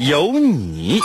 有你。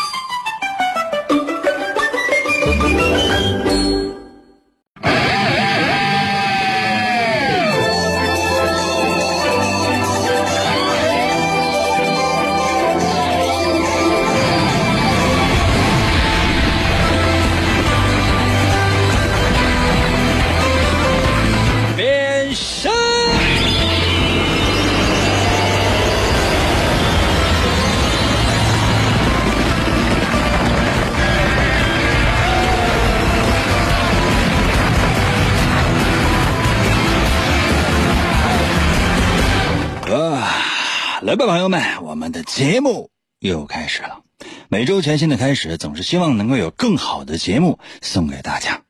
朋友们，我们的节目又开始了。每周全新的开始，总是希望能够有更好的节目送给大家，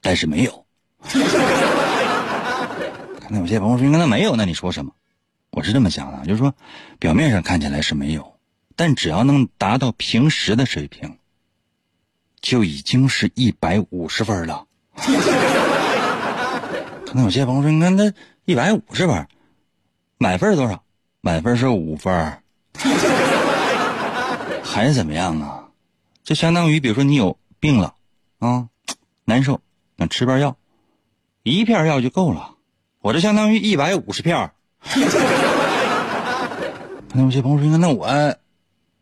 但是没有。看到有些朋友说：“应该没有，那你说什么？”我是这么想的，就是说，表面上看起来是没有，但只要能达到平时的水平，就已经是一百五十分了。可能有些朋友说：“你看那一百五十分，满分多少？满分是五分，还是怎么样啊？就相当于，比如说你有病了啊，难受，那吃片药，一片药就够了。我这相当于一百五十片儿。可能有些朋友说：“那我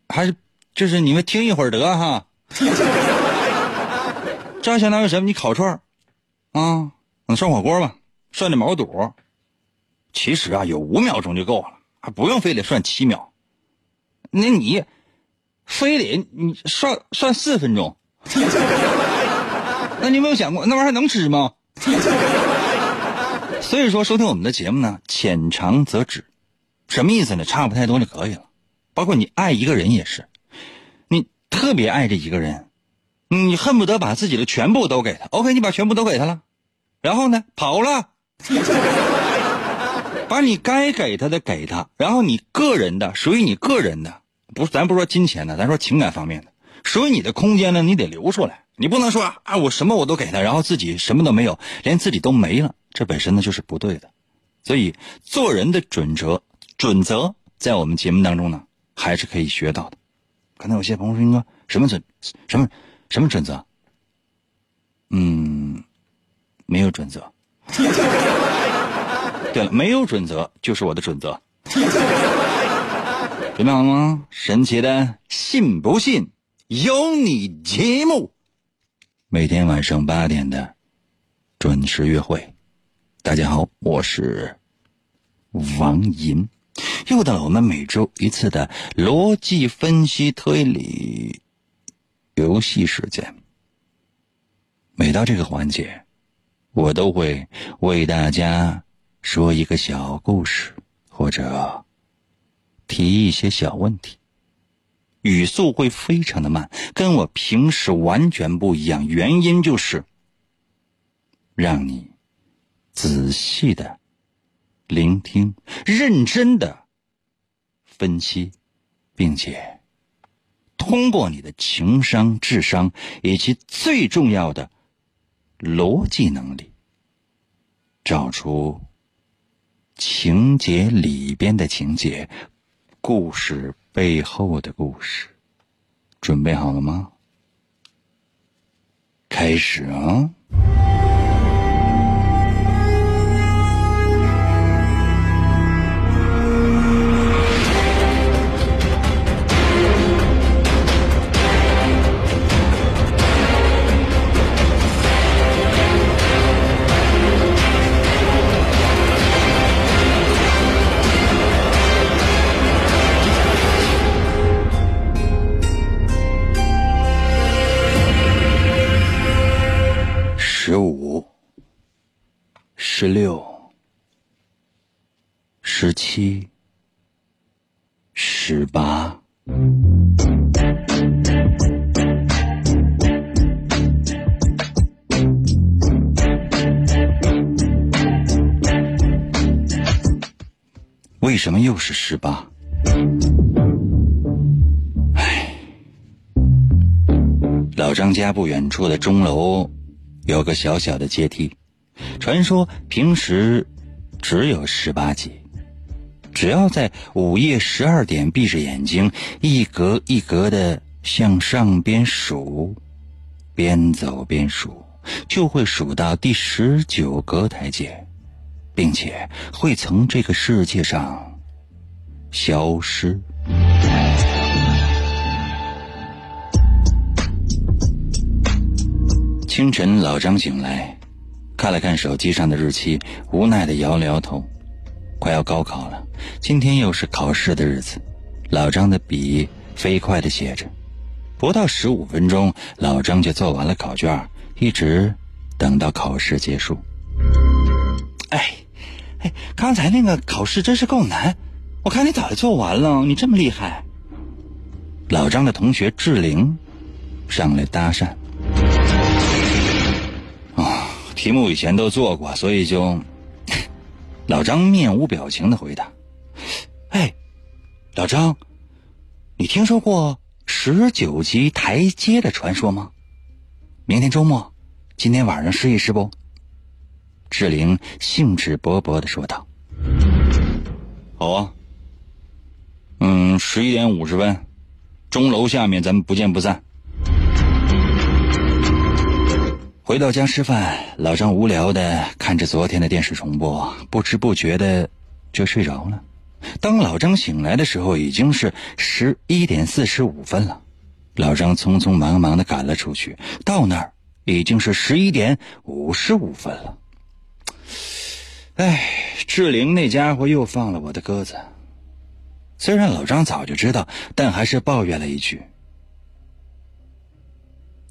还是就是你们听一会儿得哈。”这相当于什么？你烤串啊，涮火锅吧，涮的毛肚，其实啊有五秒钟就够了，不用非得涮七秒。那你非得你涮涮四分钟，那你有没有想过那玩意儿还能吃吗？所以说，收听我们的节目呢，浅尝辄止，什么意思呢？差不太多就可以了。包括你爱一个人也是，你特别爱这一个人，你恨不得把自己的全部都给他。OK，你把全部都给他了，然后呢，跑了，把你该给他的给他，然后你个人的属于你个人的，不是咱不说金钱的，咱说情感方面的，属于你的空间呢，你得留出来。你不能说啊，我什么我都给他，然后自己什么都没有，连自己都没了，这本身呢就是不对的。所以做人的准则准则，在我们节目当中呢，还是可以学到的。可能有些朋友说，什么准什么什么准则？嗯，没有准则。对了，没有准则就是我的准则。准备好了吗？神奇的信不信由你节目。每天晚上八点的准时约会，大家好，我是王银，又到了我们每周一次的逻辑分析推理游戏时间。每到这个环节，我都会为大家说一个小故事，或者提一些小问题。语速会非常的慢，跟我平时完全不一样。原因就是让你仔细的聆听，认真的分析，并且通过你的情商、智商以及最重要的逻辑能力，找出情节里边的情节，故事。背后的故事，准备好了吗？开始啊！十六十七十八。为什么又是十八？唉老张家不远处的钟楼有个小小的阶梯。传说平时只有十八级。只要在午夜十二点闭着眼睛，一格一格的向上边数，边走边数，就会数到第十九格台阶，并且会从这个世界上消失。清晨，老张醒来，看了看手机上的日期，无奈的摇了摇头。快要高考了，今天又是考试的日子，老张的笔飞快的写着，不到十五分钟，老张就做完了考卷，一直等到考试结束。哎，哎，刚才那个考试真是够难，我看你早就做完了，你这么厉害。老张的同学志玲上来搭讪，题目以前都做过，所以就。老张面无表情的回答：“哎，老张，你听说过十九级台阶的传说吗？明天周末，今天晚上试一试不？”志玲兴致勃勃的说道：“好啊，嗯，十一点五十分，钟楼下面咱们不见不散。”回到家吃饭，老张无聊的看着昨天的电视重播，不知不觉的就睡着了。当老张醒来的时候，已经是十一点四十五分了。老张匆匆忙忙的赶了出去，到那儿已经是十一点五十五分了。哎，志玲那家伙又放了我的鸽子。虽然老张早就知道，但还是抱怨了一句：“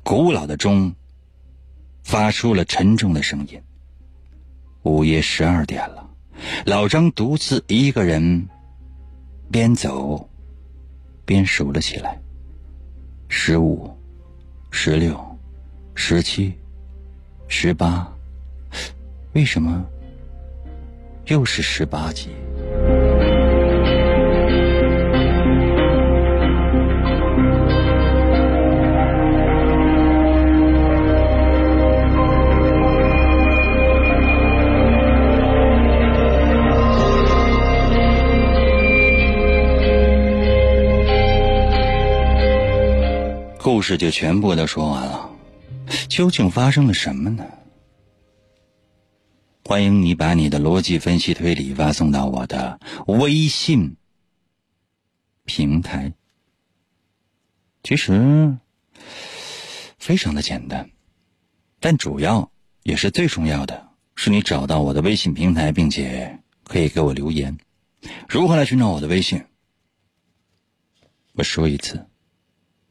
古老的钟。”发出了沉重的声音。午夜十二点了，老张独自一个人，边走边数了起来：十五、十六、十七、十八。为什么又是十八级？故事就全部都说完了，究竟发生了什么呢？欢迎你把你的逻辑分析推理发送到我的微信平台。其实非常的简单，但主要也是最重要的是你找到我的微信平台，并且可以给我留言。如何来寻找我的微信？我说一次。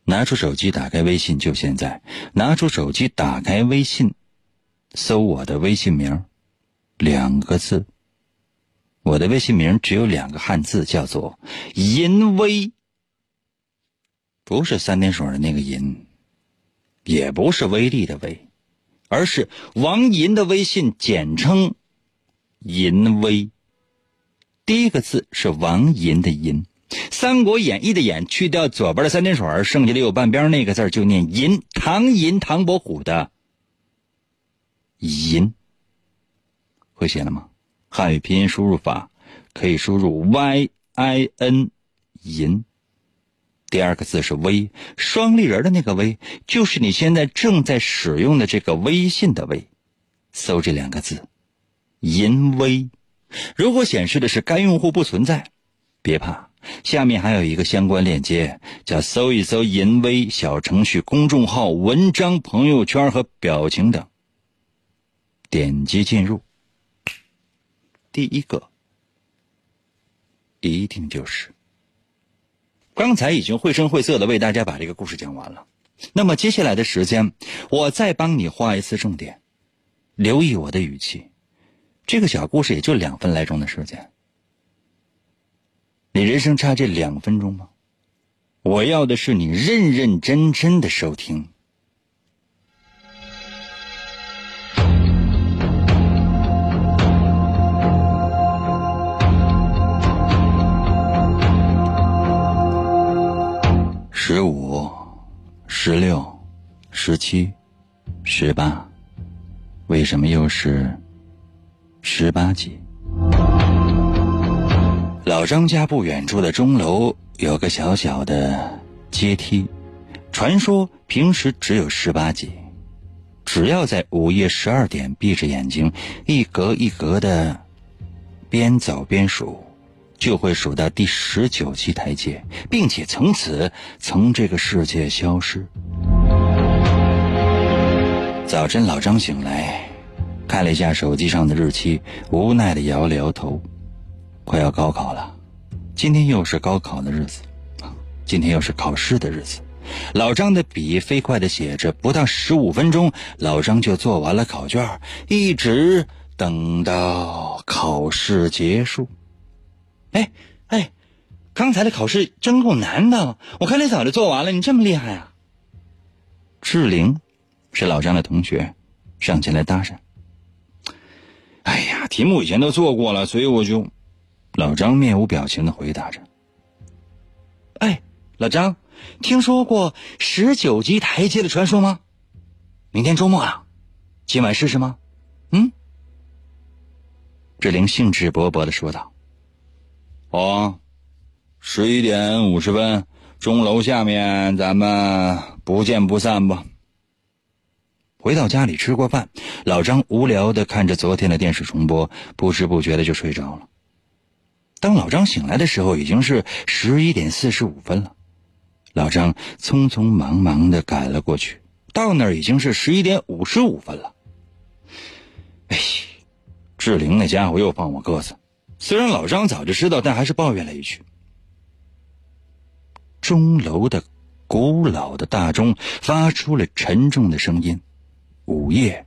拿出手机，打开微信，就现在！拿出手机，打开微信，搜我的微信名，两个字。我的微信名只有两个汉字，叫做“淫威”，不是三点水的那个“淫”，也不是威力的“威”，而是王银的微信简称“淫威”。第一个字是王银的“银”。《三国演义》的“演”去掉左边的三点水，剩下的右半边那个字就念“银”。唐寅，唐伯虎的“银”，会写了吗？汉语拼音输入法可以输入 y i n 银。第二个字是“微”，双立人的那个“微”，就是你现在正在使用的这个微信的“微”。搜这两个字“银微”，如果显示的是该用户不存在，别怕。下面还有一个相关链接，叫“搜一搜淫威”小程序、公众号、文章、朋友圈和表情等。点击进入，第一个一定就是。刚才已经绘声绘色的为大家把这个故事讲完了，那么接下来的时间，我再帮你画一次重点，留意我的语气。这个小故事也就两分来钟的时间。你人生差这两分钟吗？我要的是你认认真真的收听。十五十六十七十八为什么又是十八集老张家不远处的钟楼有个小小的阶梯，传说平时只有十八级，只要在午夜十二点闭着眼睛，一格一格的边走边数，就会数到第十九级台阶，并且从此从这个世界消失。早晨，老张醒来，看了一下手机上的日期，无奈的摇了摇头。快要高考了，今天又是高考的日子，今天又是考试的日子。老张的笔飞快的写着，不到十五分钟，老张就做完了考卷，一直等到考试结束。哎哎，刚才的考试真够难的，我看你早就做完了，你这么厉害啊！志玲是老张的同学，上前来搭讪。哎呀，题目以前都做过了，所以我就。老张面无表情的回答着：“哎，老张，听说过十九级台阶的传说吗？明天周末了，今晚试试吗？”嗯。志玲兴致勃勃的说道：“哦，十一点五十分，钟楼下面，咱们不见不散吧。”回到家里吃过饭，老张无聊的看着昨天的电视重播，不知不觉的就睡着了。当老张醒来的时候，已经是十一点四十五分了。老张匆匆忙忙的赶了过去，到那儿已经是十一点五十五分了。哎，志玲那家伙又放我鸽子。虽然老张早就知道，但还是抱怨了一句。钟楼的古老的大钟发出了沉重的声音。午夜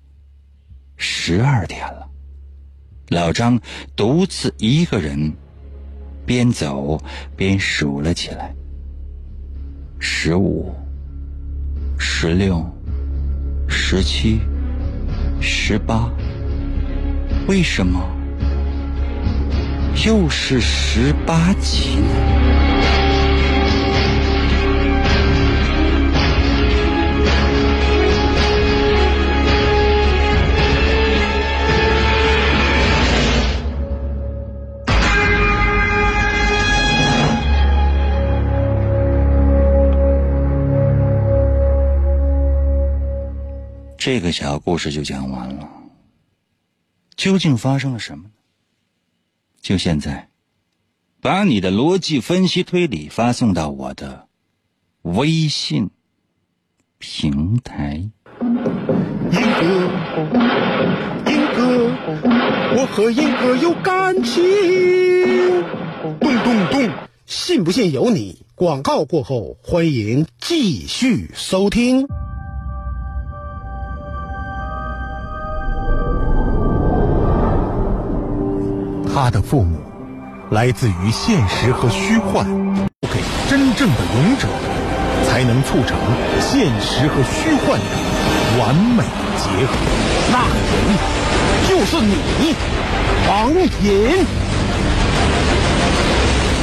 十二点了，老张独自一个人。边走边数了起来：十五、十六、十七、十八。为什么又是十八级呢？这个小故事就讲完了。究竟发生了什么呢？就现在，把你的逻辑分析推理发送到我的微信平台。英哥，英哥，我和英哥有感情。咚咚咚，信不信由你。广告过后，欢迎继续收听。他的父母来自于现实和虚幻，给真正的勇者，才能促成现实和虚幻的完美结合。那个人就是你，王隐。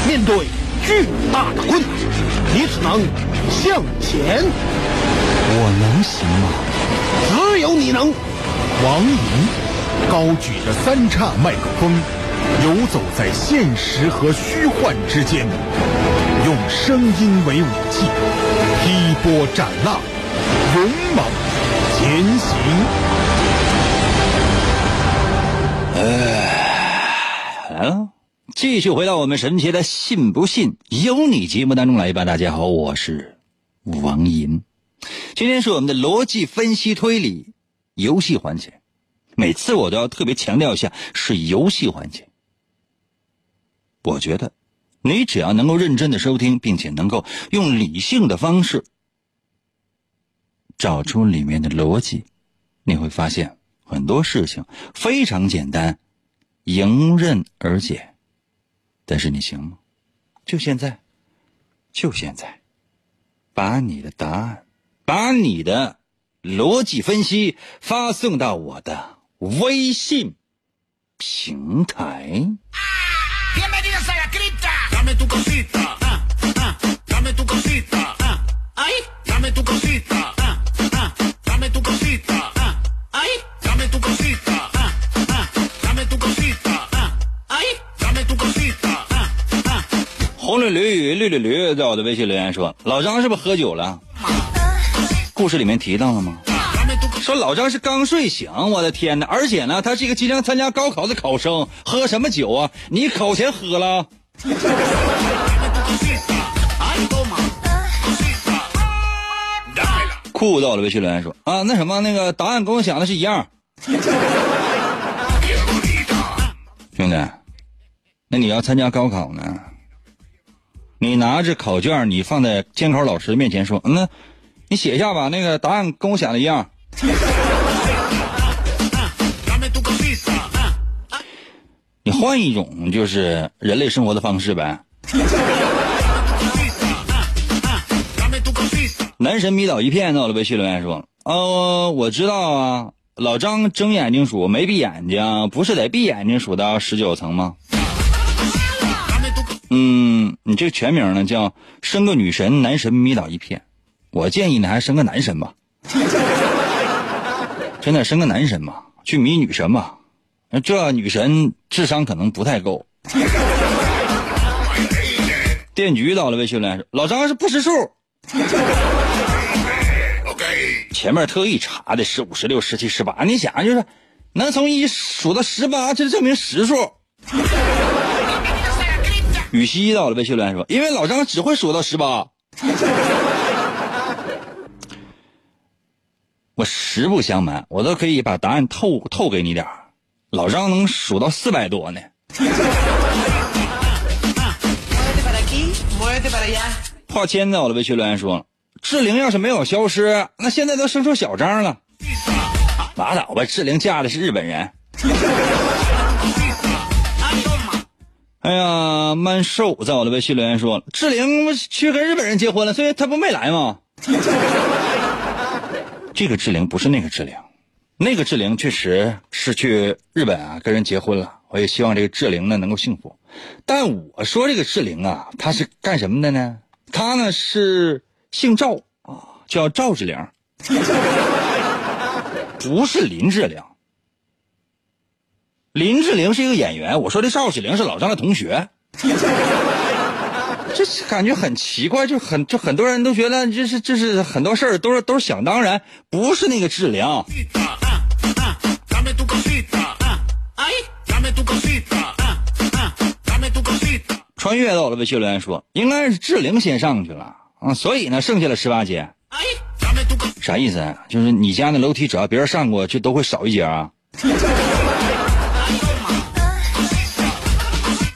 面对巨大的困难，你只能向前。我能行吗？只有你能。王隐高举着三叉麦克风。游走在现实和虚幻之间，用声音为武器，劈波斩浪，勇猛前行。来了，继续回到我们神奇的“信不信由你”节目当中来吧。大家好，我是王银，今天是我们的逻辑分析推理游戏环节。每次我都要特别强调一下，是游戏环节。我觉得，你只要能够认真的收听，并且能够用理性的方式找出里面的逻辑，你会发现很多事情非常简单，迎刃而解。但是你行吗？就现在，就现在，把你的答案，把你的逻辑分析发送到我的微信平台。红们都过红绿绿绿绿绿在我的微信留言说老张是不是喝酒了故事里面提到了吗说老张是刚睡醒我的天哪而且呢他是一个即将参加高考的考生喝什么酒啊你考前喝了酷到了微信留言说：“啊，那什么，那个答案跟我想的是一样。”兄弟，那你要参加高考呢？你拿着考卷，你放在监考老师面前说：“那，你写一下吧，那个答案跟我想的一样。”你换一种就是人类生活的方式呗。男神迷倒一片，到了微信留言说：“哦，我知道啊，老张睁眼睛数没闭眼睛，不是得闭眼睛数到十九层吗？”嗯，你这个全名呢叫生个女神，男神迷倒一片。我建议呢，还是生个男神吧。真的生个男神吧，去迷女神吧。这女神智商可能不太够。电局到了，微信来说，老张是不识数。前面特意查的十五、十六、十七、十八，你想就是能从一数到十八，这证明实数。雨熙到了，微信来说，因为老张只会数到十八。我实不相瞒，我都可以把答案透透给你点老张能数到四百多呢。画签到了，微信留言说，志玲要是没有消失，那现在都生出小张了。拉倒吧，志玲嫁的是日本人。哎呀，曼瘦在我的微信留言说，志玲去跟日本人结婚了，所以她不没来吗？这个志玲不是那个志玲，那个志玲确实是去日本啊跟人结婚了。我也希望这个志玲呢能够幸福。但我说这个志玲啊，她是干什么的呢？她呢是姓赵啊，叫赵志玲，不是林志玲。林志玲是一个演员，我说的赵志玲是老张的同学。这感觉很奇怪，就很就很多人都觉得这是这是很多事儿都是都是想当然，不是那个志玲。穿越到了，微信留言说应该是志玲先上去了啊，所以呢剩下了十八节。啥意思？就是你家那楼梯只要别人上过，就都会少一节啊？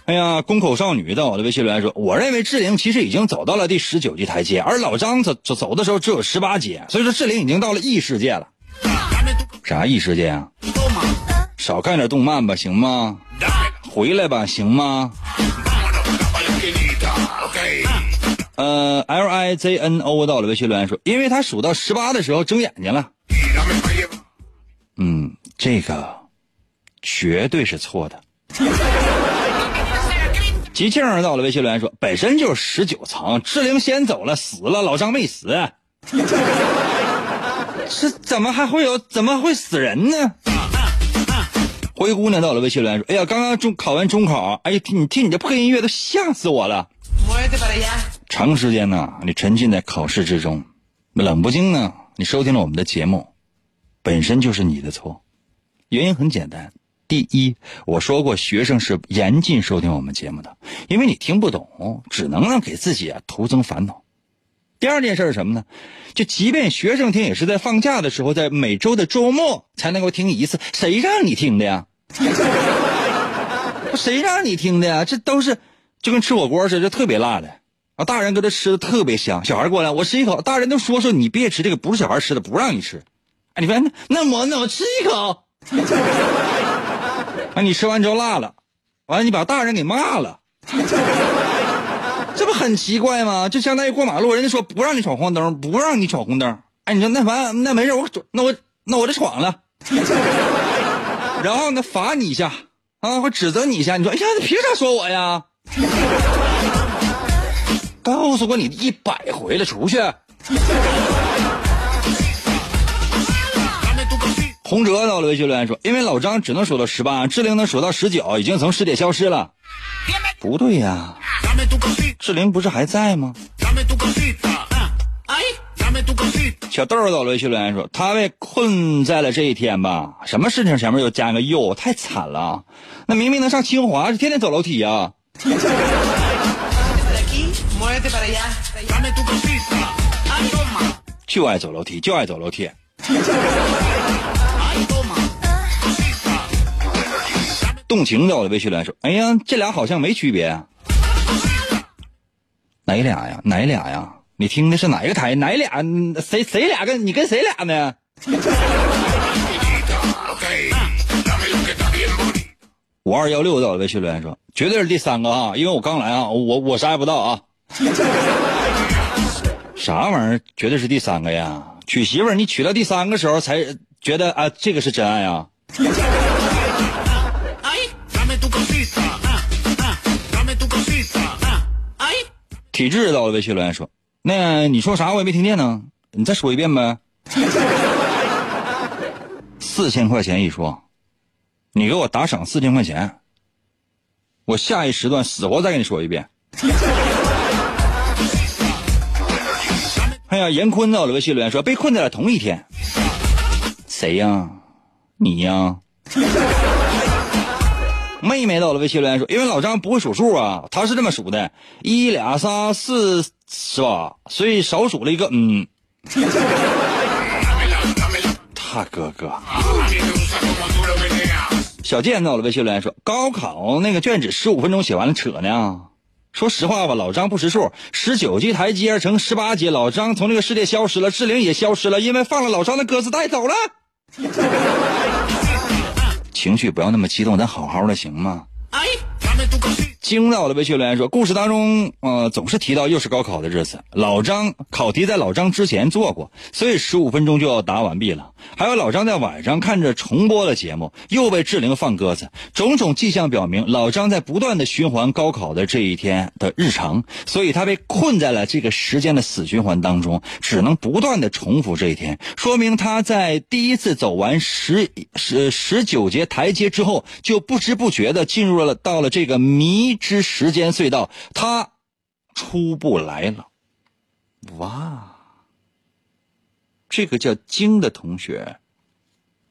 哎呀，宫口少女到我的微信留言说：“我认为志玲其实已经走到了第十九级台阶，而老张走走走的时候只有十八阶，所以说志玲已经到了异世界了。啥异世界啊？少看点动漫吧，行吗？回来吧，行吗？呃，L I Z N O 到了微信留言说：因为他数到十八的时候睁眼睛了。嗯，这个绝对是错的。”吉庆到了微信留言说：“本身就是十九层，志玲先走了，死了，老张没死，是怎么还会有怎么会死人呢？”灰姑娘到了微信留言说：“哎呀，刚刚中考完中考，哎呀，你听你这破音乐都吓死我了。长时间呢，你沉浸在考试之中，冷不丁呢，你收听了我们的节目，本身就是你的错，原因很简单。”第一，我说过，学生是严禁收听我们节目的，因为你听不懂，只能让给自己啊徒增烦恼。第二件事是什么呢？就即便学生听，也是在放假的时候，在每周的周末才能够听一次。谁让你听的呀？谁让你听的呀？这都是就跟吃火锅似的，特别辣的大人搁这吃的特别香，小孩过来，我吃一口，大人都说说你别吃这个，不是小孩吃的，不让你吃。哎，你说那我那我吃一口。啊！你吃完之后辣了，完了你把大人给骂了，这不很奇怪吗？就相当于过马路，人家说不让你闯黄灯，不让你闯红灯。哎，你说那完那没事，我那我那我就闯了，然后呢罚你一下啊，我指责你一下。你说哎呀，你凭啥说我呀？告诉过你一百回了，出去。洪哲到了微信留言说：“因为老张只能数到十八，志玲能数到十九，已经从世界消失了。不对呀，志玲不是还在吗？小豆儿到了微信留言说，他被困在了这一天吧？什么事情前面又加个又，太惨了。那明明能上清华，是天天走楼梯啊呀。就爱走楼梯，就爱走楼梯。动情在我的微信留言说，哎呀，这俩好像没区别。哪俩呀？哪俩呀？你听的是哪一个台？哪俩？谁谁俩跟你跟谁俩呢？五二幺六到了微信留言说，绝对是第三个啊！因为我刚来啊，我我啥也不知道啊。啥玩意儿？绝对是第三个呀！娶媳妇儿，你娶到第三个时候才觉得啊，这个是真爱啊。体质到了微信留言说。那你说啥我也没听见呢，你再说一遍呗。四千块钱一双，你给我打赏四千块钱，我下一时段死活再跟你说一遍。哎呀，严坤在我的微信留言说被困在了同一天，谁呀？你呀？妹妹到了微信留言说，因为老张不会数数啊，他是这么数的：一、俩、仨、四。是吧？所以少数了一个，嗯。他哥哥。小健到了微信留言说：“高考那个卷纸十五分钟写完了，扯呢。说实话吧，老张不识数，十九级台阶成十八级，老张从这个世界消失了，志玲也消失了，因为放了老张的鸽子带走了。情绪不要那么激动，咱好好的行吗？”惊到的微信留言说：“故事当中，呃，总是提到又是高考的日子。老张考题在老张之前做过，所以十五分钟就要答完毕了。还有老张在晚上看着重播的节目，又被志玲放鸽子。种种迹象表明，老张在不断的循环高考的这一天的日常，所以他被困在了这个时间的死循环当中，只能不断的重复这一天。说明他在第一次走完十十十九节台阶之后，就不知不觉的进入了到了这个迷。”之时间隧道，他出不来了。哇，这个叫晶的同学，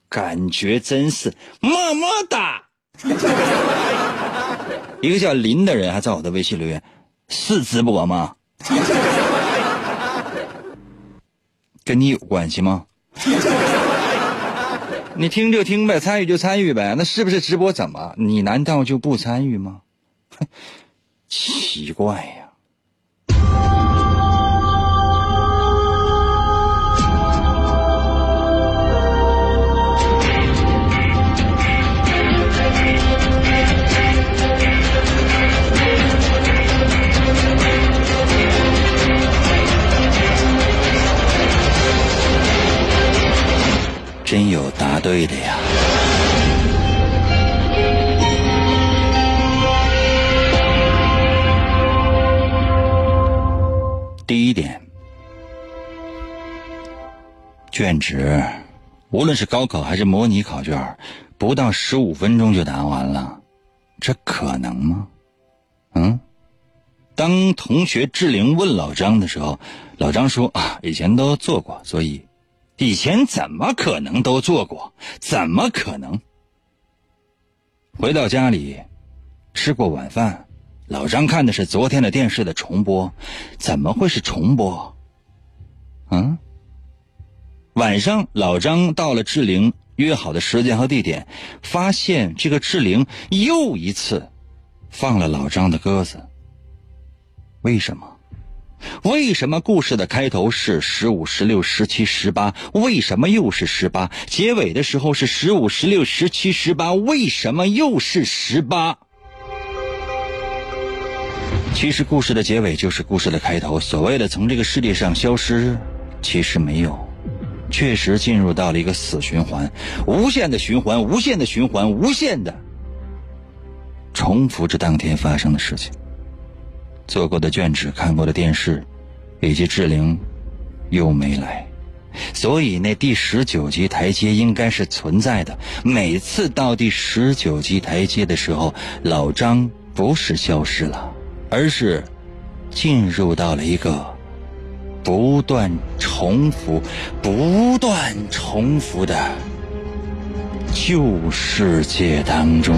感觉真是么么哒。一个叫林的人还在我的微信留言，是直播吗？跟你有关系吗？你听就听呗，参与就参与呗。那是不是直播？怎么？你难道就不参与吗？奇怪呀！真有答对的呀！卷纸，无论是高考还是模拟考卷，不到十五分钟就答完了，这可能吗？嗯，当同学志玲问老张的时候，老张说啊，以前都做过，所以以前怎么可能都做过？怎么可能？回到家里，吃过晚饭。老张看的是昨天的电视的重播，怎么会是重播？嗯，晚上老张到了志玲约好的时间和地点，发现这个志玲又一次放了老张的鸽子。为什么？为什么故事的开头是十五、十六、十七、十八？为什么又是十八？结尾的时候是十五、十六、十七、十八？为什么又是十八？其实故事的结尾就是故事的开头。所谓的从这个世界上消失，其实没有，确实进入到了一个死循环，无限的循环，无限的循环，无限的重复着当天发生的事情。做过的卷纸，看过的电视，以及志玲又没来，所以那第十九级台阶应该是存在的。每次到第十九级台阶的时候，老张。不是消失了，而是进入到了一个不断重复、不断重复的旧世界当中。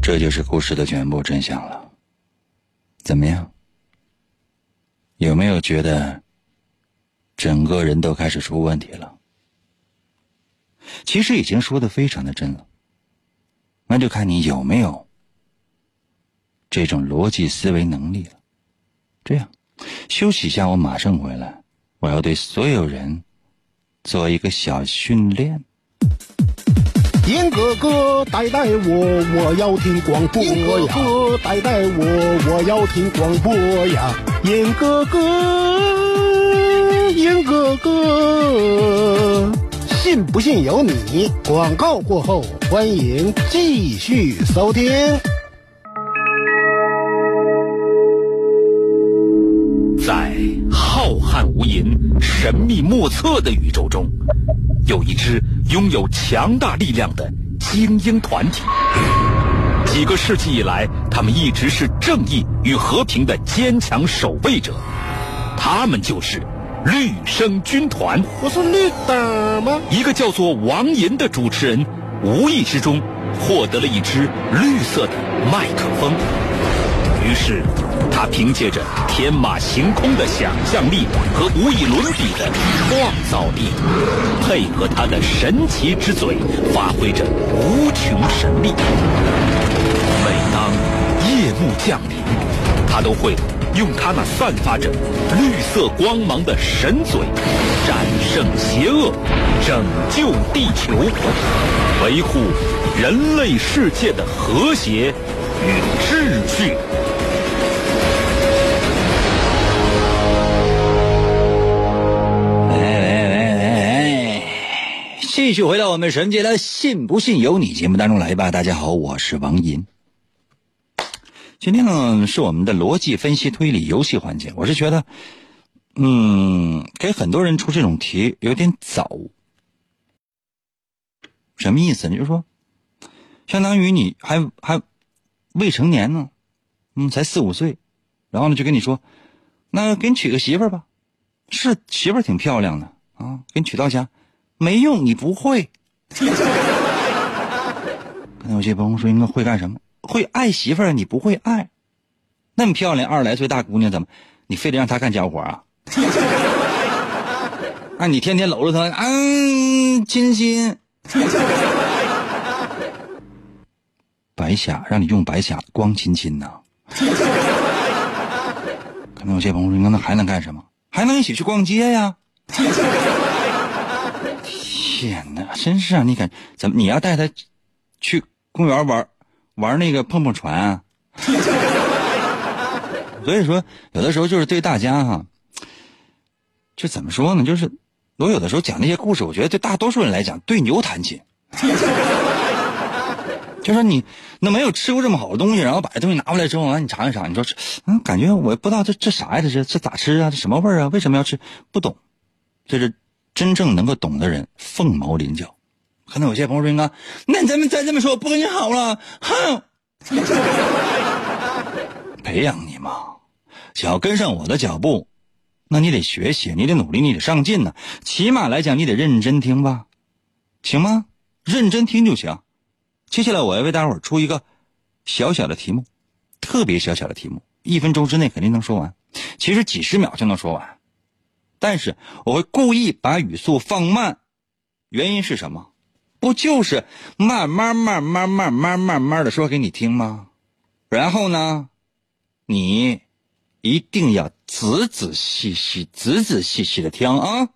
这就是故事的全部真相了。怎么样？有没有觉得整个人都开始出问题了？其实已经说的非常的真了，那就看你有没有这种逻辑思维能力了。这样，休息一下，我马上回来。我要对所有人做一个小训练。严哥哥，带带我，我要听广播呀！严哥哥，带带我，我要听广播呀！严哥哥，严哥哥，信不信由你。广告过后，欢迎继续收听。在浩瀚无垠、神秘莫测的宇宙中，有一支拥有强大力量的精英团体。几个世纪以来，他们一直是正义与和平的坚强守卫者。他们就是绿生军团。我是绿党吗？一个叫做王银的主持人，无意之中获得了一支绿色的麦克风。于是，他凭借着天马行空的想象力和无与伦比的创造力，配合他的神奇之嘴，发挥着无穷神力。每当夜幕降临，他都会用他那散发着绿色光芒的神嘴，战胜邪恶，拯救地球，维护人类世界的和谐与秩序。哎哎哎哎！继续回到我们神界的“信不信由你”节目当中来吧。大家好，我是王银。今天呢是我们的逻辑分析推理游戏环节。我是觉得，嗯，给很多人出这种题有点早。什么意思呢？就说，相当于你还还未成年呢，嗯，才四五岁，然后呢就跟你说，那给你娶个媳妇儿吧。是媳妇儿挺漂亮的啊，给你娶到家，没用，你不会。那有些朋友说，应该会干什么？会爱媳妇儿，你不会爱。那么漂亮，二十来岁大姑娘，怎么你非得让她干家务活啊？啊，你天天搂着她，嗯，亲亲。白瞎，让你用白瞎，光亲亲呐。可能有些朋友说，那还能干什么？还能一起去逛街呀！天哪，真是啊！你看，怎么你要带她去公园玩玩那个碰碰船啊？所以说，有的时候就是对大家哈，就怎么说呢？就是我有的时候讲那些故事，我觉得对大多数人来讲，对牛弹琴。就说你那没有吃过这么好的东西，然后把这东西拿回来之后，完你尝一尝，你说嗯，感觉我不知道这这啥呀？这是这咋吃啊？这什么味儿啊？为什么要吃？不懂，这是真正能够懂的人凤毛麟角。可能有些朋友说：“哥，那咱们再这么说，不跟你好了。”哼，培养你嘛，想要跟上我的脚步，那你得学习，你得努力，你得上进呢。起码来讲，你得认真听吧，行吗？认真听就行。接下来我要为大伙儿出一个小小的题目，特别小小的题目，一分钟之内肯定能说完，其实几十秒就能说完，但是我会故意把语速放慢，原因是什么？不就是慢慢慢慢慢慢慢慢的说给你听吗？然后呢你一定要仔仔细细仔仔细细的听啊。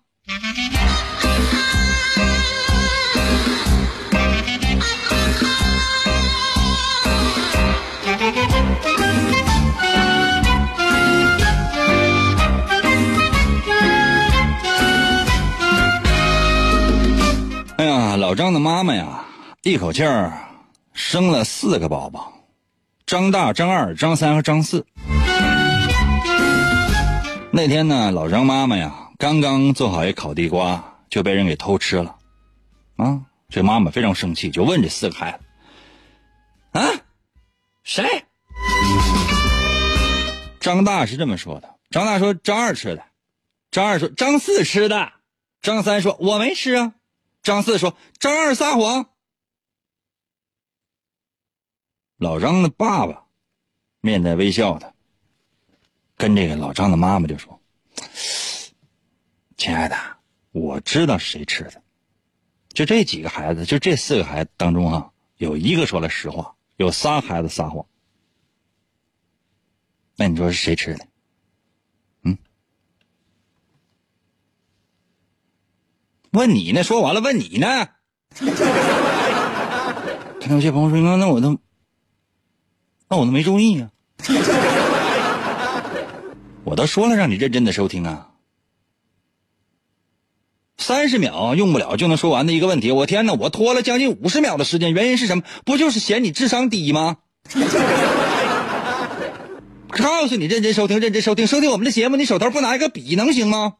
老张的妈妈呀，一口气儿生了四个宝宝，张大、张二、张三和张四。那天呢，老张妈妈呀，刚刚做好一烤地瓜，就被人给偷吃了，啊！这妈妈非常生气，就问这四个孩子：“啊，谁？”张大是这么说的：“张大说张二吃的。”张二说张四吃的。张三说：“我没吃啊。”张四说：“张二撒谎。”老张的爸爸面带微笑的跟这个老张的妈妈就说：“亲爱的，我知道谁吃的。就这几个孩子，就这四个孩子当中啊，有一个说了实话，有仨孩子撒谎。那你说是谁吃的？问你呢？说完了，问你呢？看有些朋友说：‘那那我都……’那我都没注意呀，我都说了让你认真的收听啊。三十秒用不了就能说完的一个问题，我天哪，我拖了将近五十秒的时间，原因是什么？不就是嫌你智商低吗？告诉你认真收听，认真收听，收听我们的节目，你手头不拿一个笔能行吗？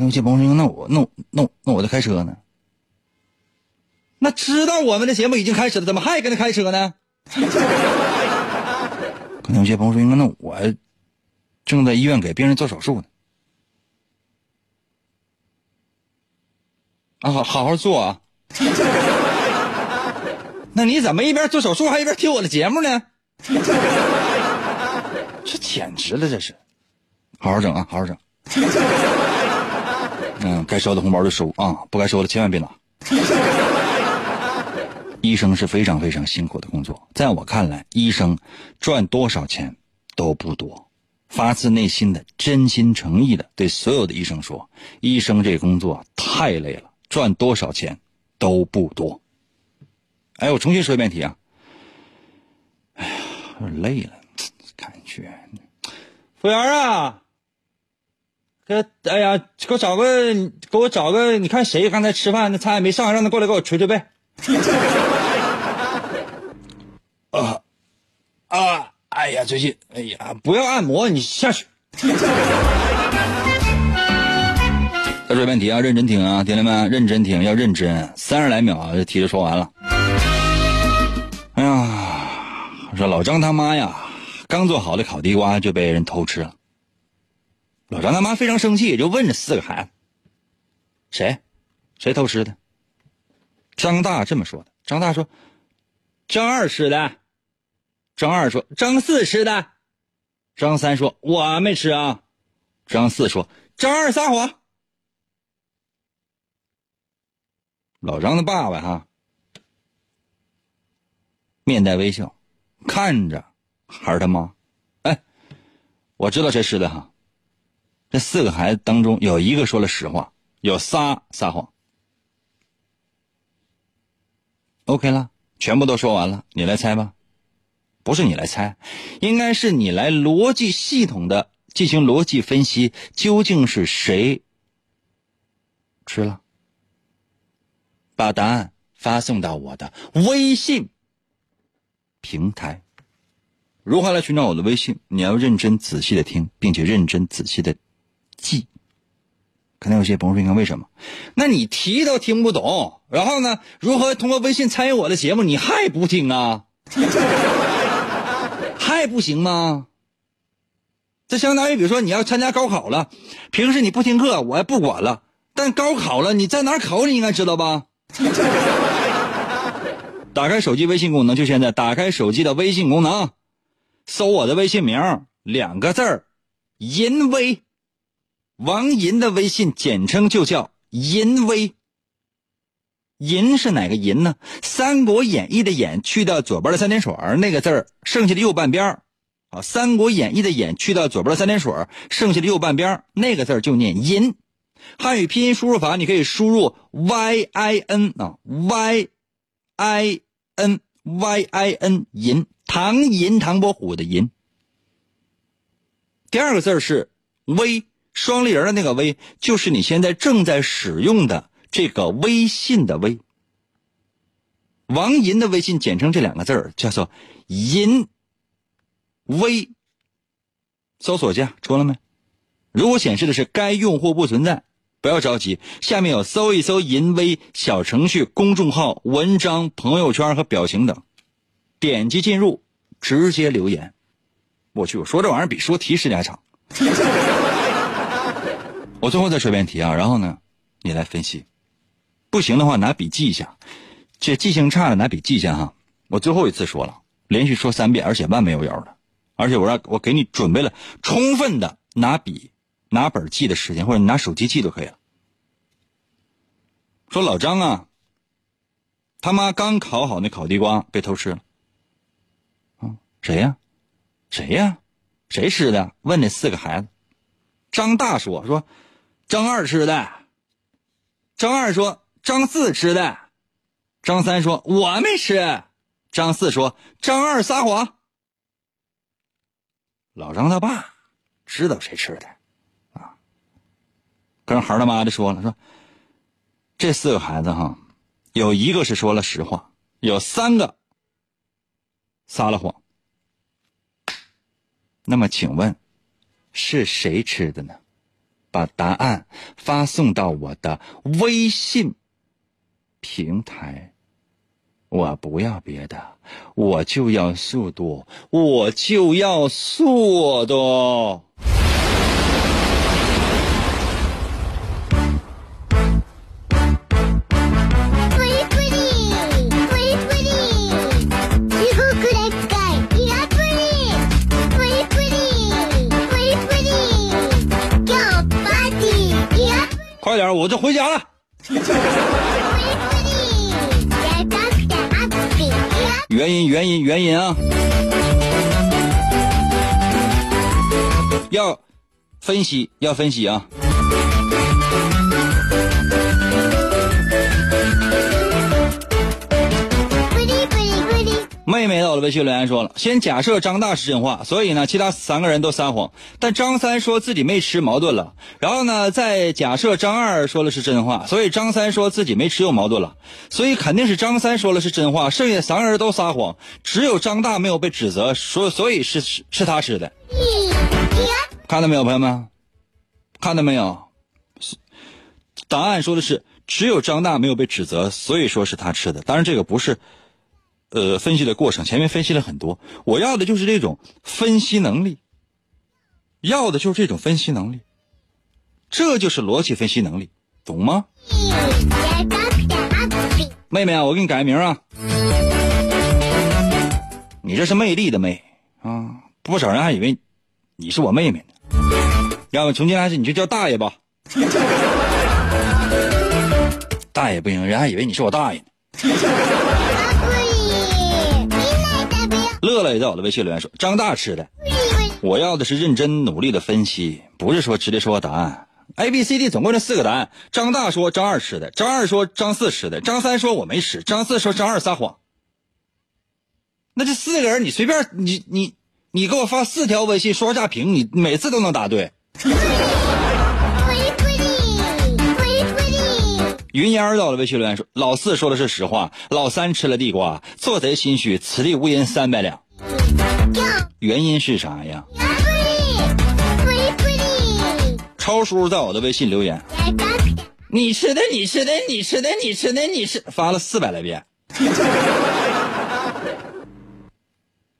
有些朋友说，那我那那那我在开车呢。那知道我们的节目已经开始了，怎么还跟他开车呢？可能有些朋友说：“那我正在医院给病人做手术呢。”啊，好好好做啊！那你怎么一边做手术还一边听我的节目呢？这简直了，这是！好好整啊，好好整。嗯，该收的红包就收啊，不该收的千万别拿。医生是非常非常辛苦的工作，在我看来，医生赚多少钱都不多。发自内心的、真心诚意的对所有的医生说：医生这工作太累了，赚多少钱都不多。哎，我重新说一遍题啊！哎呀，累了，感觉。服务员啊，给哎呀，给我找个，给我找个，你看谁刚才吃饭那菜还没上，让他过来给我捶捶背。啊啊！哎呀，最近哎呀，不要按摩，你下去。再说一遍题啊，认真听啊，听见没？认真听，要认真。三十来秒，这题就说完了。哎呀，说老张他妈呀，刚做好的烤地瓜就被人偷吃了。老张他妈非常生气，就问这四个孩子：谁？谁偷吃的？张大这么说的。张大说：“张二吃的。”张二说：“张四吃的。”张三说：“我没吃啊。”张四说：“张二撒谎。”老张的爸爸哈，面带微笑，看着孩儿他妈，哎，我知道谁吃的哈。这四个孩子当中有一个说了实话，有仨撒谎。OK 了，全部都说完了，你来猜吧。不是你来猜，应该是你来逻辑系统的进行逻辑分析，究竟是谁吃了？把答案发送到我的微信平台。如何来寻找我的微信？你要认真仔细的听，并且认真仔细的记。可能有些朋友说：“你看为什么？那你题都听不懂，然后呢？如何通过微信参与我的节目？你还不听啊？还不行吗？这相当于，比如说你要参加高考了，平时你不听课，我也不管了。但高考了，你在哪考？你应该知道吧？打开手机微信功能，就现在打开手机的微信功能，搜我的微信名，两个字儿，淫威。”王银的微信简称就叫银威。银是哪个银呢？《三国演义》的演去掉左边的三点水那个字儿，剩下的右半边。啊，《三国演义》的演去掉左边的三点水剩下的右半边那个字就念银。汉语拼音输入法，你可以输入 y i n 啊，y i n y i n 银，唐银唐伯虎的银。第二个字是微。双立人的那个微，就是你现在正在使用的这个微信的微。王银的微信简称这两个字儿叫做“银微”，搜索一下出了没？如果显示的是该用户不存在，不要着急，下面有搜一搜“银微”小程序、公众号、文章、朋友圈和表情等，点击进入，直接留言。我去，我说这玩意儿比说题时间还长。我最后再说一遍题啊，然后呢，你来分析。不行的话，拿笔记一下。这记性差的拿笔记一下哈。我最后一次说了，连续说三遍，而且万没有有的，而且我让我给你准备了充分的拿笔、拿本记的时间，或者你拿手机记都可以了。说老张啊，他妈刚烤好那烤地瓜被偷吃了。啊，谁呀？谁呀？谁吃的？问那四个孩子。张大说说，张二吃的。张二说张四吃的。张三说我没吃。张四说张二撒谎。老张他爸知道谁吃的啊？跟孩他妈的说了说，这四个孩子哈，有一个是说了实话，有三个撒了谎。那么请问，是谁吃的呢？把答案发送到我的微信平台。我不要别的，我就要速度，我就要速度。点，我就回家了。原因，原因，原因啊！要分析，要分析啊！妹妹到了微信留言说了，先假设张大是真话，所以呢，其他三个人都撒谎。但张三说自己没吃，矛盾了。然后呢，再假设张二说的是真话，所以张三说自己没吃又矛盾了。所以肯定是张三说了是真话，剩下三个人都撒谎，只有张大没有被指责，所所以是是他吃的。看到没有，朋友们？看到没有？答案说的是只有张大没有被指责，所以说是他吃的。当然，这个不是。呃，分析的过程前面分析了很多，我要的就是这种分析能力，要的就是这种分析能力，这就是逻辑分析能力，懂吗？妹妹啊，我给你改个名啊，你这是魅力的魅。啊，不少人还以为你是我妹妹呢，要不从今开始你就叫大爷吧，大爷不行，人还以为你是我大爷呢。乐乐也在我的微信留言说：“张大吃的，我要的是认真努力的分析，不是说直接说答案。A、B、C、D 总共这四个答案。张大说张二吃的，张二说张四吃的，张三说我没吃，张四说张二撒谎。那这四个人你随便你你你给我发四条微信刷下屏，你每次都能答对。”云烟到了微信留言说：“老四说的是实话，老三吃了地瓜，做贼心虚，此地无银三百两。原因是啥呀？”超叔在我的微信留言：“你吃的，你吃的，你吃的，你吃的，你吃。”发了四百来遍。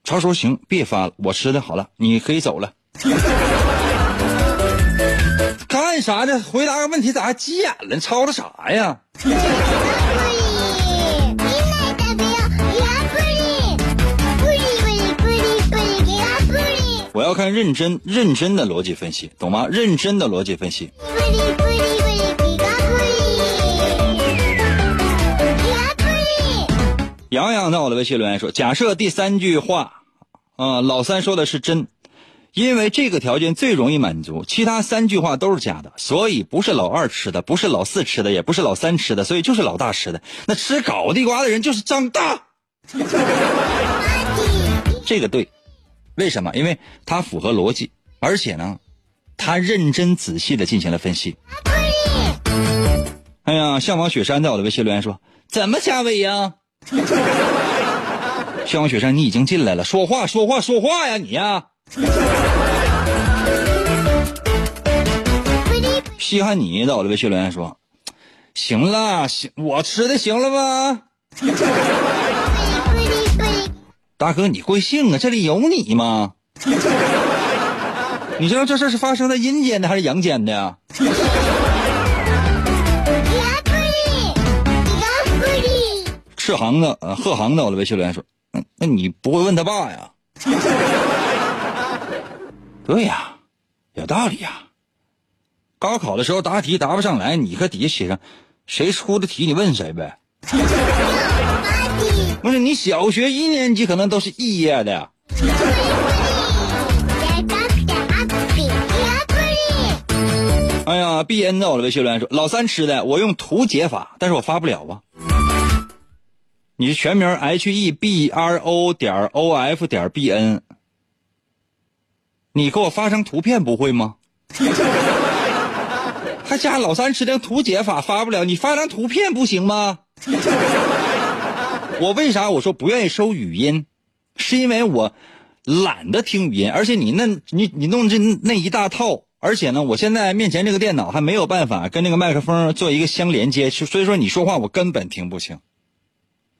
超叔行，别发了，我吃的好了，你可以走了。干啥呢？回答个问题咋还急眼了？吵吵啥呀？我要看认真认真的逻辑分析，懂吗？认真的逻辑分析。洋洋在我的微信留言说：“假设第三句话，啊，老三说的是真。”因为这个条件最容易满足，其他三句话都是假的，所以不是老二吃的，不是老四吃的，也不是老三吃的，所以就是老大吃的。那吃烤地瓜的人就是张大，这个对，为什么？因为他符合逻辑，而且呢，他认真仔细的进行了分析。哎呀，向往雪山在我的微信留言说：怎么加微呀？向往雪山，你已经进来了，说话说话说话呀，你呀！稀罕你的，我的微信留言说，行了，行，我吃的行了吗？大哥，你贵姓啊？这里有你吗？你知道这事是发生在阴间的还是阳间的呀？赤航的，呃，贺航的，我的微信留言说，嗯，那你不会问他爸呀？对呀，有道理呀。高考的时候答题答不上来，你搁底下写上谁出的题，你问谁呗。不是你小学一年级可能都是肄业的。哎呀，B N 到了微信留言说老三吃的，我用图解法，但是我发不了啊。你是全名 H E B R O 点 O F 点 B N，你给我发张图片不会吗？还加老三吃的图解法发不了，你发张图片不行吗？我为啥我说不愿意收语音？是因为我懒得听语音，而且你那，你你弄这那一大套。而且呢，我现在面前这个电脑还没有办法跟那个麦克风做一个相连接，所以说你说话我根本听不清。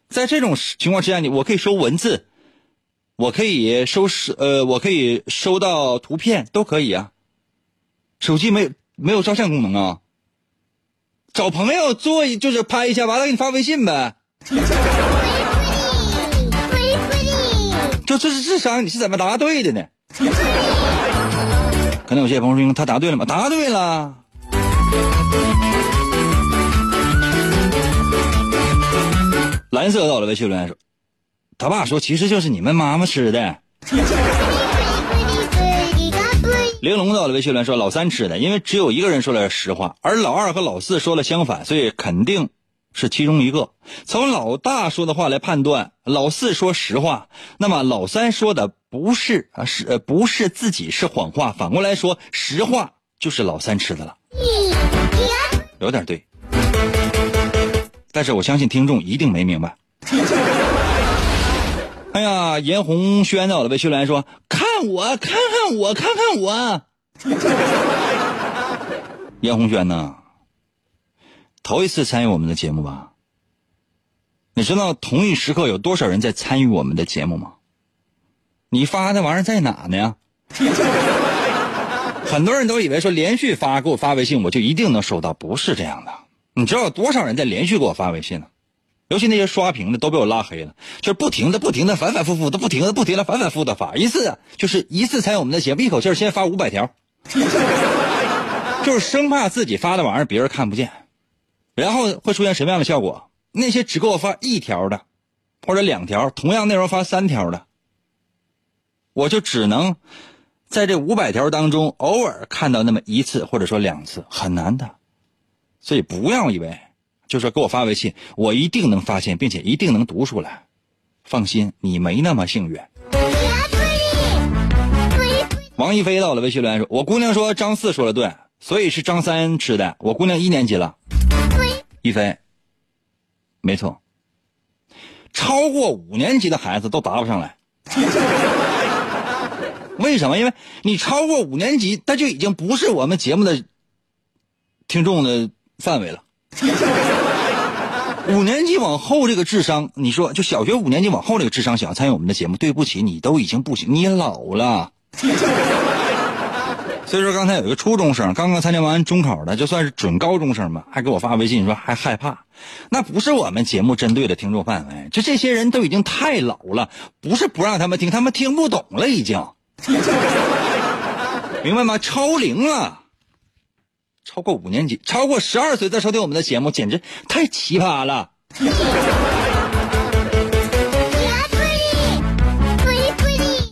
在这种情况之下，你我可以收文字，我可以收视，呃，我可以收到图片，都可以啊。手机没有没有照相功能啊？找朋友做就是拍一下，完了给你发微信呗。就这是智商，你是怎么答对的呢？可能有些朋友说他答对了吗？答对了。蓝色到了，微信留言说，他爸说其实就是你们妈妈吃的。玲珑到了，微信留言说老三吃的，因为只有一个人说了实话，而老二和老四说了相反，所以肯定是其中一个。从老大说的话来判断，老四说实话，那么老三说的。不是啊，是呃，不是自己是谎话。反过来说，实话就是老三吃的了，有点对。但是我相信听众一定没明白。哎呀，严红轩到了，微信留言说：“看我，看看我，看看我。”严红轩呢，头一次参与我们的节目吧？你知道同一时刻有多少人在参与我们的节目吗？你发那玩意儿在哪呢？很多人都以为说连续发给我发微信，我就一定能收到，不是这样的。你知道有多少人在连续给我发微信呢？尤其那些刷屏的都被我拉黑了，就是不停的、不停的、反反复复的、不停的、不停的、反反复复的发一次，就是一次参与我们的节目，一口气先发五百条，就是生怕自己发的玩意儿别人看不见，然后会出现什么样的效果？那些只给我发一条的，或者两条，同样内容发三条的。我就只能在这五百条当中偶尔看到那么一次或者说两次，很难的。所以不要以为就说给我发微信，我一定能发现并且一定能读出来。放心，你没那么幸运。王一飞到了微信留言说：“我姑娘说张四说的对，所以是张三吃的。我姑娘一年级了。”一飞，没错，超过五年级的孩子都答不上来。为什么？因为你超过五年级，他就已经不是我们节目的听众的范围了。五年级往后这个智商，你说就小学五年级往后这个智商想要参与我们的节目，对不起，你都已经不行，你老了。所以说，刚才有一个初中生刚刚参加完中考的，就算是准高中生吧，还给我发微信说还害怕。那不是我们节目针对的听众范围，就这些人都已经太老了，不是不让他们听，他们听不懂了已经。明白吗？超龄了，超过五年级，超过十二岁再收听我们的节目，简直太奇葩了。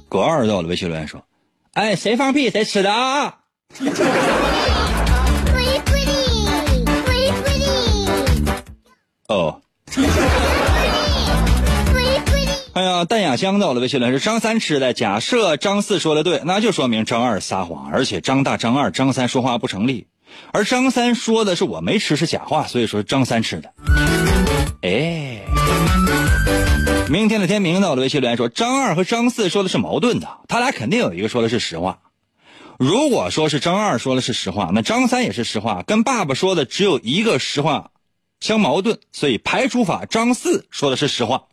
葛二到了，微信留言说：“哎，谁放屁谁吃的啊？”哦。哎呀，淡雅香到了，微信来是张三吃的。假设张四说的对，那就说明张二撒谎，而且张大、张二、张三说话不成立。而张三说的是我没吃是假话，所以说张三吃的。哎，明天的天明呢？我的微信留言说，张二和张四说的是矛盾的，他俩肯定有一个说的是实话。如果说是张二说的是实话，那张三也是实话，跟爸爸说的只有一个实话相矛盾，所以排除法，张四说的是实话。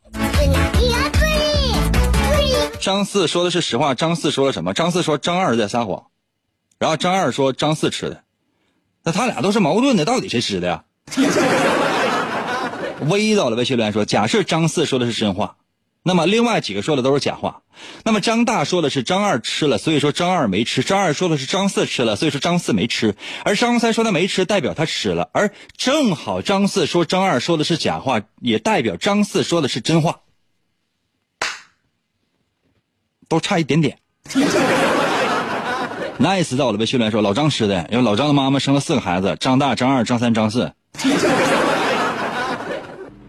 张四说的是实话，张四说了什么？张四说张二在撒谎，然后张二说张四吃的，那他俩都是矛盾的，到底谁吃的呀？微到了微信留言说，假设张四说的是真话。那么另外几个说的都是假话，那么张大说的是张二吃了，所以说张二没吃；张二说的是张四吃了，所以说张四没吃；而张三说他没吃，代表他吃了。而正好张四说张二说的是假话，也代表张四说的是真话，都差一点点。nice 到了被训练说老张吃的，因为老张的妈妈生了四个孩子，张大、张二、张三、张四。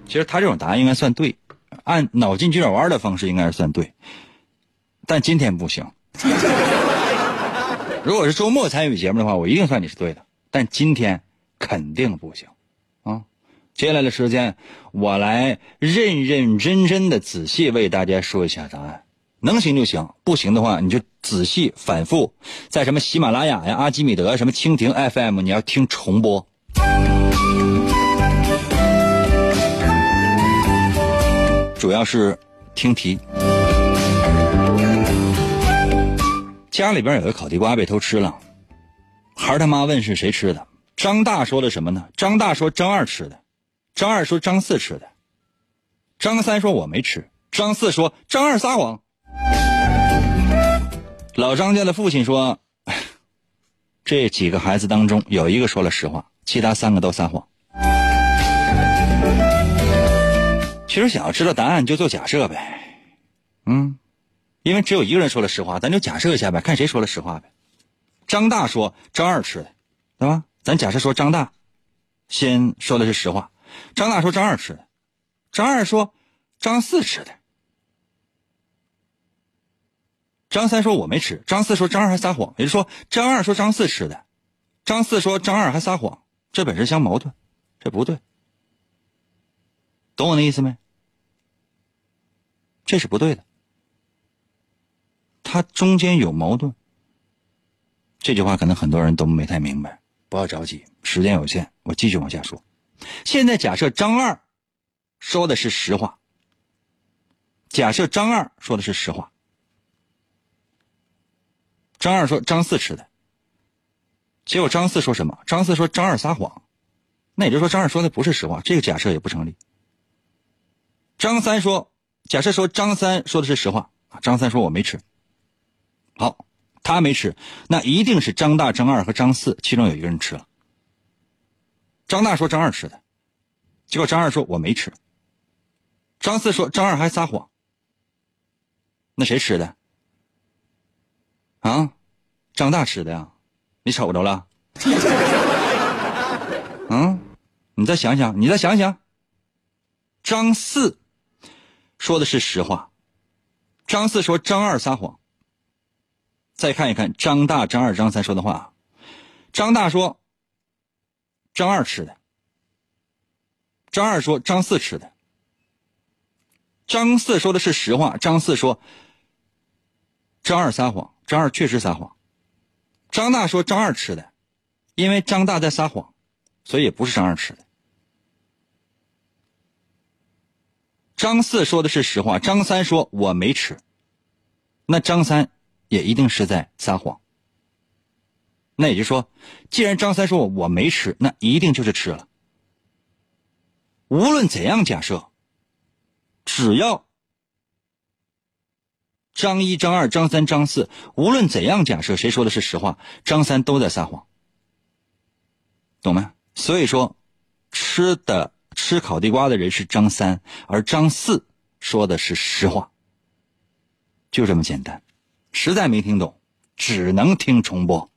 其实他这种答案应该算对。按脑筋急转弯的方式应该是算对，但今天不行。如果是周末参与节目的话，我一定算你是对的，但今天肯定不行啊！接下来的时间，我来认认真真的仔细为大家说一下答案，能行就行，不行的话你就仔细反复在什么喜马拉雅呀、阿基米德、什么蜻蜓 FM，你要听重播。主要是听题。家里边有个烤地瓜被偷吃了，孩他妈问是谁吃的？张大说的什么呢？张大说张二吃的，张二说张四吃的，张三说我没吃，张四说张二撒谎。老张家的父亲说，这几个孩子当中有一个说了实话，其他三个都撒谎。其实想要知道答案，就做假设呗，嗯，因为只有一个人说了实话，咱就假设一下呗，看谁说了实话呗。张大说张二吃的，对吧？咱假设说张大先说的是实话，张大说张二吃的，张二说张四吃的，张三说我没吃，张四说张二还撒谎，也就是说张二说张四吃的，张四说张二还撒谎，这本身相矛盾，这不对，懂我的意思没？这是不对的，它中间有矛盾。这句话可能很多人都没太明白，不要着急，时间有限，我继续往下说。现在假设张二说的是实话，假设张二说的是实话，张二说张四吃的，结果张四说什么？张四说张二撒谎，那也就是说张二说的不是实话，这个假设也不成立。张三说。假设说张三说的是实话张三说我没吃，好，他没吃，那一定是张大、张二和张四其中有一个人吃了。张大说张二吃的，结果张二说我没吃，张四说张二还撒谎，那谁吃的？啊，张大吃的呀？你瞅着了？嗯，你再想想，你再想想，张四。说的是实话，张四说张二撒谎。再看一看张大、张二、张三说的话，张大说张二吃的，张二说张四吃的。张四说的是实话，张四说张二撒谎，张二确实撒谎。张大说张二吃的，因为张大在撒谎，所以也不是张二吃的。张四说的是实话，张三说我没吃，那张三也一定是在撒谎。那也就是说，既然张三说我没吃，那一定就是吃了。无论怎样假设，只要张一、张二、张三、张四，无论怎样假设，谁说的是实话，张三都在撒谎，懂吗？所以说，吃的。吃烤地瓜的人是张三，而张四说的是实话，就这么简单。实在没听懂，只能听重播。